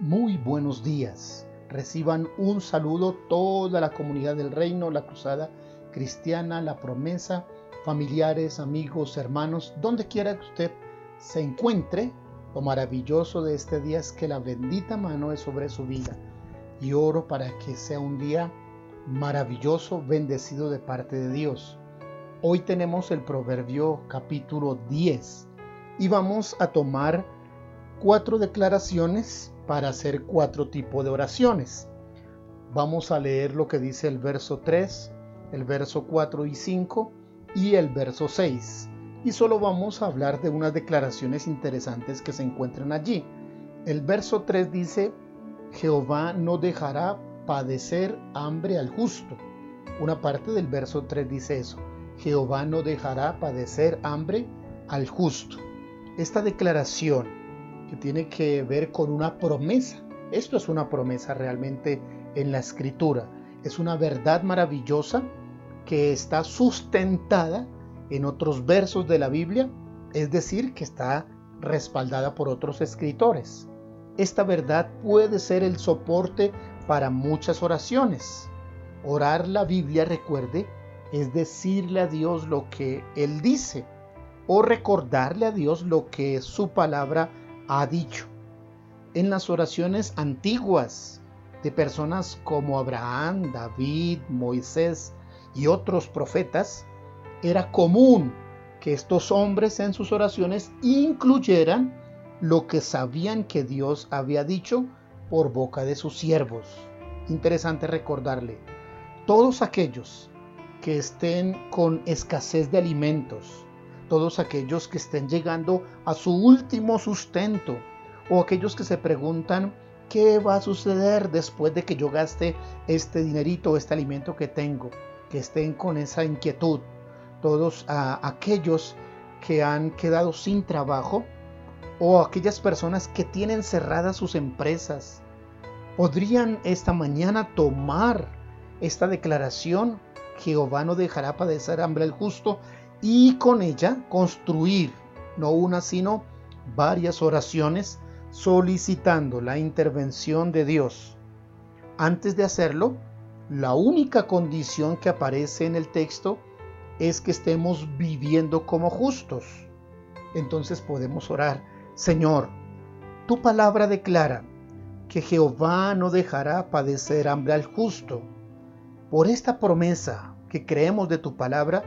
Muy buenos días. Reciban un saludo toda la comunidad del reino, la cruzada cristiana, la promesa, familiares, amigos, hermanos, donde quiera que usted se encuentre. Lo maravilloso de este día es que la bendita mano es sobre su vida. Y oro para que sea un día maravilloso, bendecido de parte de Dios. Hoy tenemos el Proverbio capítulo 10 y vamos a tomar cuatro declaraciones para hacer cuatro tipos de oraciones. Vamos a leer lo que dice el verso 3, el verso 4 y 5 y el verso 6. Y solo vamos a hablar de unas declaraciones interesantes que se encuentran allí. El verso 3 dice, Jehová no dejará padecer hambre al justo. Una parte del verso 3 dice eso, Jehová no dejará padecer hambre al justo. Esta declaración que tiene que ver con una promesa. Esto es una promesa realmente en la escritura. Es una verdad maravillosa que está sustentada en otros versos de la Biblia, es decir, que está respaldada por otros escritores. Esta verdad puede ser el soporte para muchas oraciones. Orar la Biblia, recuerde, es decirle a Dios lo que Él dice o recordarle a Dios lo que su palabra ha dicho. En las oraciones antiguas de personas como Abraham, David, Moisés y otros profetas, era común que estos hombres en sus oraciones incluyeran lo que sabían que Dios había dicho por boca de sus siervos. Interesante recordarle, todos aquellos que estén con escasez de alimentos, todos aquellos que estén llegando a su último sustento o aquellos que se preguntan qué va a suceder después de que yo gaste este dinerito, este alimento que tengo, que estén con esa inquietud, todos aquellos que han quedado sin trabajo o aquellas personas que tienen cerradas sus empresas, podrían esta mañana tomar esta declaración, Jehová no dejará padecer hambre al justo, y con ella construir no una sino varias oraciones solicitando la intervención de Dios. Antes de hacerlo, la única condición que aparece en el texto es que estemos viviendo como justos. Entonces podemos orar, Señor, tu palabra declara que Jehová no dejará padecer hambre al justo. Por esta promesa que creemos de tu palabra,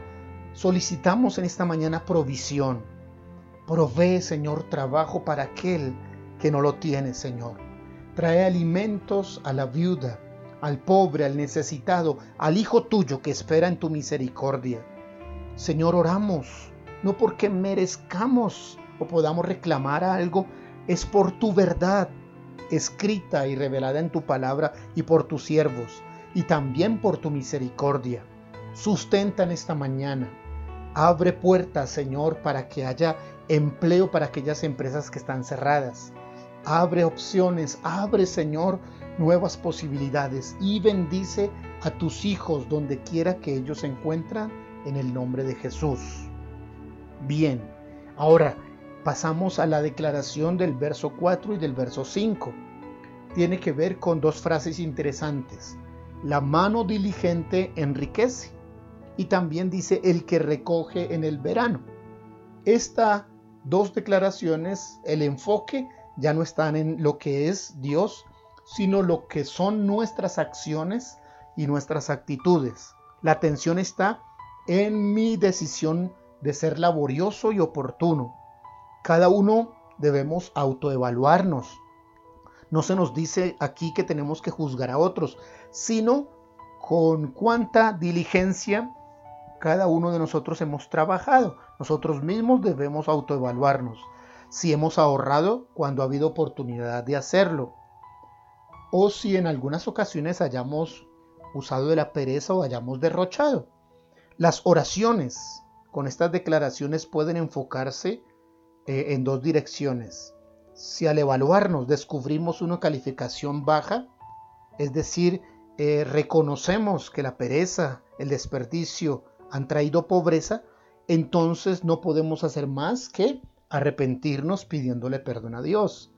Solicitamos en esta mañana provisión. Provee, Señor, trabajo para aquel que no lo tiene, Señor. Trae alimentos a la viuda, al pobre, al necesitado, al hijo tuyo que espera en tu misericordia. Señor, oramos, no porque merezcamos o podamos reclamar algo, es por tu verdad escrita y revelada en tu palabra y por tus siervos, y también por tu misericordia. Sustenta en esta mañana Abre puertas, Señor, para que haya empleo para aquellas empresas que están cerradas. Abre opciones, abre, Señor, nuevas posibilidades y bendice a tus hijos donde quiera que ellos se encuentran en el nombre de Jesús. Bien, ahora pasamos a la declaración del verso 4 y del verso 5. Tiene que ver con dos frases interesantes. La mano diligente enriquece y también dice el que recoge en el verano. Estas dos declaraciones, el enfoque ya no están en lo que es Dios, sino lo que son nuestras acciones y nuestras actitudes. La atención está en mi decisión de ser laborioso y oportuno. Cada uno debemos autoevaluarnos. No se nos dice aquí que tenemos que juzgar a otros, sino con cuánta diligencia cada uno de nosotros hemos trabajado. Nosotros mismos debemos autoevaluarnos. Si hemos ahorrado cuando ha habido oportunidad de hacerlo. O si en algunas ocasiones hayamos usado de la pereza o hayamos derrochado. Las oraciones con estas declaraciones pueden enfocarse eh, en dos direcciones. Si al evaluarnos descubrimos una calificación baja, es decir, eh, reconocemos que la pereza, el desperdicio, han traído pobreza, entonces no podemos hacer más que arrepentirnos pidiéndole perdón a Dios.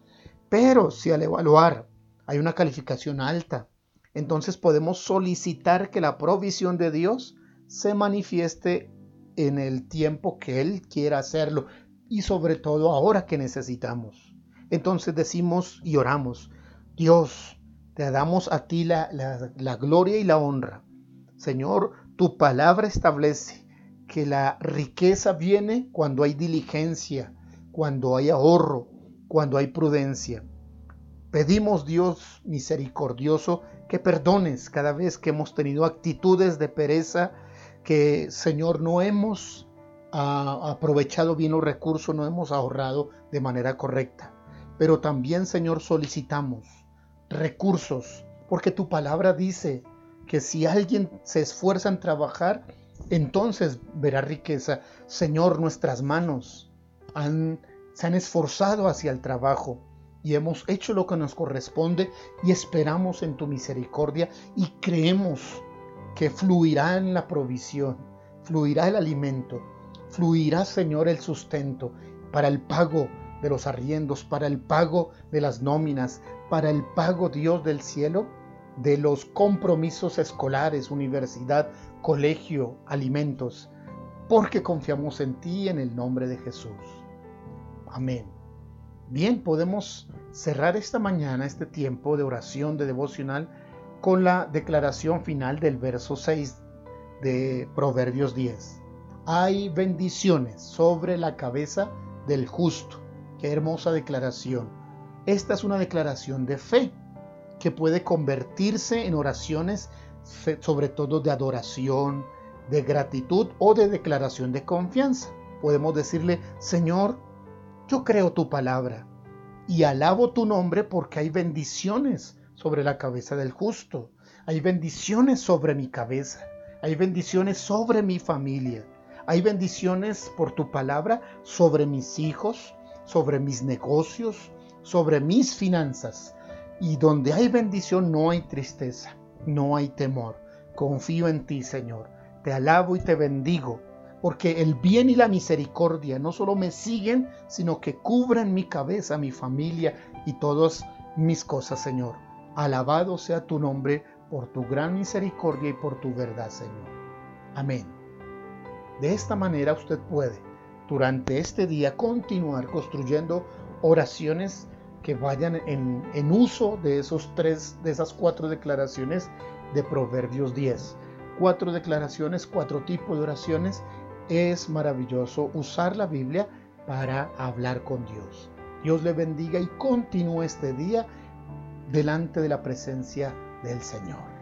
Pero si al evaluar hay una calificación alta, entonces podemos solicitar que la provisión de Dios se manifieste en el tiempo que Él quiera hacerlo y sobre todo ahora que necesitamos. Entonces decimos y oramos, Dios, te damos a ti la, la, gloria y la honra. Señor, tu palabra establece que la riqueza viene cuando hay diligencia, cuando hay ahorro, cuando hay prudencia. Pedimos, Dios misericordioso, que perdones cada vez que hemos tenido actitudes de pereza, que, Señor, no hemos ah, aprovechado bien los recursos, no hemos ahorrado de manera correcta. Pero también, Señor, solicitamos recursos, porque tu palabra dice que si alguien se esfuerza en trabajar, entonces verá riqueza. Señor, nuestras manos se han esforzado hacia el trabajo y hemos hecho lo que nos corresponde y esperamos en tu misericordia y creemos que fluirá en la provisión, fluirá el alimento, fluirá, Señor, el sustento para el pago de los arriendos, para el pago de las nóminas, para el pago, Dios del cielo, de los compromisos escolares, universidad, colegio, alimentos, porque confiamos en ti en el nombre de Jesús. Amén. Bien, podemos cerrar esta mañana, este tiempo de oración, de devocional, con la declaración final del verso 6 de Proverbios 10. Hay bendiciones sobre la cabeza del justo. Qué hermosa declaración. Esta es una declaración de fe que puede convertirse en oraciones sobre todo de adoración, de gratitud o de declaración de confianza. Podemos decirle, Señor, yo creo tu palabra y alabo tu nombre porque hay bendiciones sobre la cabeza del justo, hay bendiciones sobre mi cabeza, hay bendiciones sobre mi familia, hay bendiciones por tu palabra sobre mis hijos, sobre mis negocios, sobre mis finanzas. Y donde hay bendición no hay tristeza, no hay temor. Confío en ti, Señor. Te alabo y te bendigo, porque el bien y la misericordia no solo me siguen, sino que cubren mi cabeza, mi familia y todas mis cosas, Señor. Alabado sea tu nombre por tu gran misericordia y por tu verdad, Señor. Amén. De esta manera usted puede durante este día continuar construyendo oraciones que vayan en, uso de esos tres, de esas cuatro declaraciones de Proverbios 10. Cuatro declaraciones, cuatro tipos de oraciones. Es maravilloso usar la Biblia para hablar con Dios. Dios le bendiga y continúe este día delante de la presencia del Señor.